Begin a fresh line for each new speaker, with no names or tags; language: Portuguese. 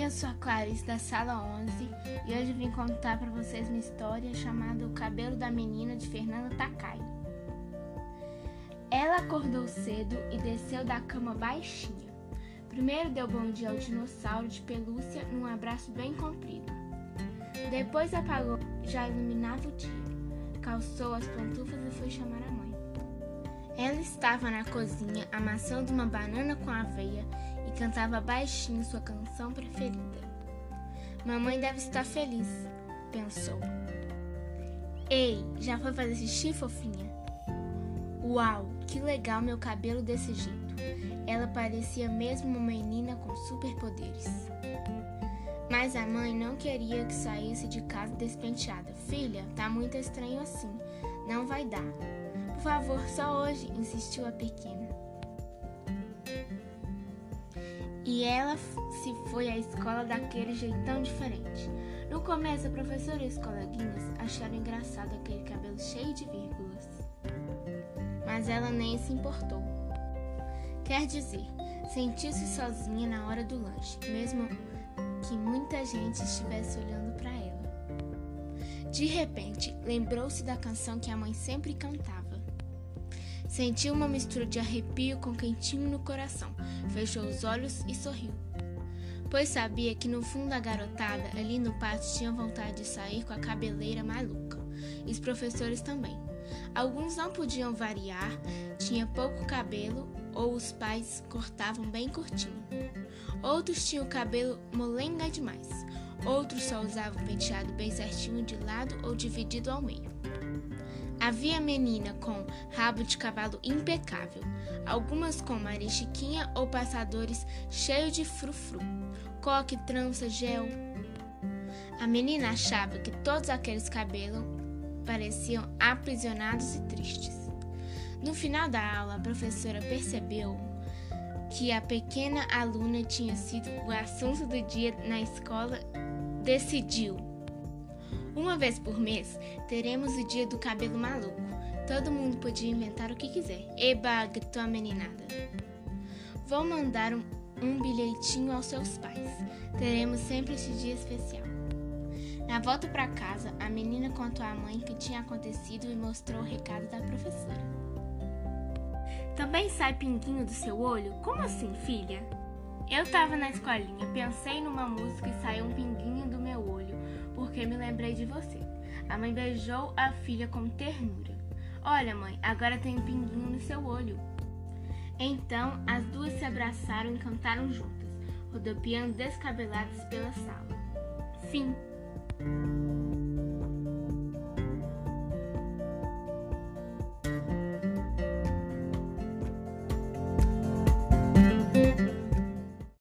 Oi, eu sou a Clarice da sala 11 e hoje vim contar para vocês uma história chamada O Cabelo da Menina de Fernanda Takai. Ela acordou cedo e desceu da cama baixinha. Primeiro deu bom dia ao dinossauro de pelúcia num abraço bem comprido. Depois apagou, já iluminava o dia. Calçou as pantufas e foi chamar a mãe. Ela estava na cozinha amassando uma banana com aveia e cantava baixinho sua canção preferida. Mamãe deve estar feliz, pensou. Ei, já foi fazer xixi, fofinha? Uau, que legal meu cabelo desse jeito. Ela parecia mesmo uma menina com superpoderes. Mas a mãe não queria que saísse de casa despenteada. Filha, tá muito estranho assim. Não vai dar. Por favor, só hoje, insistiu a pequena. E ela se foi à escola daquele jeitão diferente. No começo, a professora e os coleguinhas acharam engraçado aquele cabelo cheio de vírgulas. Mas ela nem se importou. Quer dizer, sentiu-se sozinha na hora do lanche, mesmo que muita gente estivesse olhando para ela. De repente, lembrou-se da canção que a mãe sempre cantava. Sentiu uma mistura de arrepio com quentinho no coração. Fechou os olhos e sorriu. Pois sabia que no fundo a garotada ali no pátio tinha vontade de sair com a cabeleira maluca. E os professores também. Alguns não podiam variar, tinha pouco cabelo ou os pais cortavam bem curtinho. Outros tinham o cabelo molenga demais. Outros só usavam penteado bem certinho de lado ou dividido ao meio. Havia menina com rabo de cavalo impecável, algumas com marichiquinha ou passadores cheios de frufru, coque, trança, gel. A menina achava que todos aqueles cabelos pareciam aprisionados e tristes. No final da aula, a professora percebeu que a pequena aluna tinha sido o assunto do dia na escola, decidiu uma vez por mês, teremos o dia do cabelo maluco. Todo mundo podia inventar o que quiser. Eba, gritou a meninada. Vou mandar um, um bilhetinho aos seus pais. Teremos sempre esse dia especial. Na volta para casa, a menina contou à mãe o que tinha acontecido e mostrou o recado da professora. Também sai pinguinho do seu olho? Como assim, filha? Eu tava na escolinha, pensei numa música e saiu um pinguinho porque me lembrei de você. A mãe beijou a filha com ternura. Olha, mãe, agora tem um pinguinho no seu olho. Então as duas se abraçaram e cantaram juntas, rodopiando descabeladas pela sala. Fim.